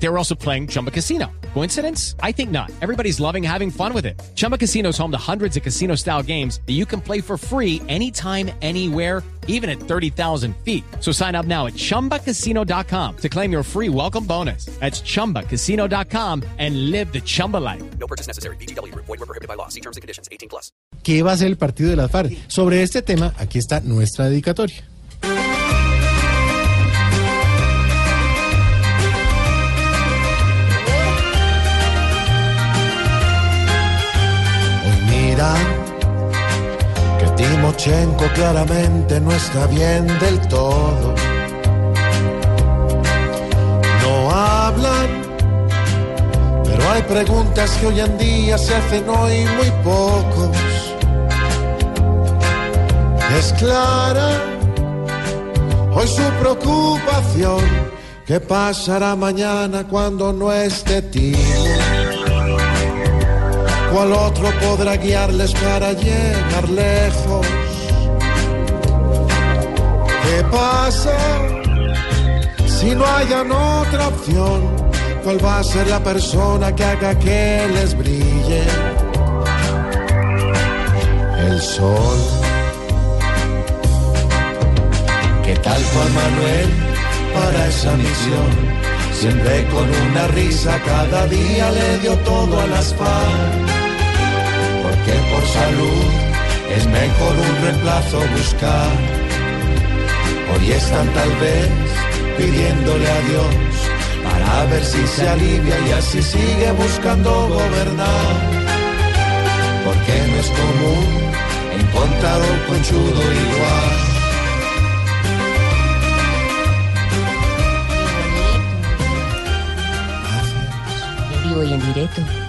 They were also playing Chumba Casino. Coincidence? I think not. Everybody's loving having fun with it. Chumba Casino is home to hundreds of casino style games that you can play for free anytime, anywhere, even at 30,000 feet. So sign up now at chumbacasino.com to claim your free welcome bonus. That's chumbacasino.com and live the Chumba life. No purchase necessary. BGW. Void were prohibited by law. See terms and conditions. 18 plus. ¿Qué va a ser el partido de las FARC? Sobre este tema, aquí está nuestra dedicatoria. Timochenko claramente no está bien del todo. No hablan, pero hay preguntas que hoy en día se hacen hoy muy pocos. Es clara hoy su preocupación. ¿Qué pasará mañana cuando no esté Timo? ¿Cuál otro podrá guiarles para llegar lejos? ¿Qué pasa si no hayan otra opción? ¿Cuál va a ser la persona que haga que les brille el sol? ¿Qué tal Juan Manuel para esa misión? Siempre con una risa, cada día le dio todo a las FARC. Porque por salud es mejor un reemplazo buscar. Hoy están tal vez pidiéndole a Dios para ver si se alivia y así sigue buscando gobernar. Porque no es común encontrar un conchudo igual. Vivo y en directo.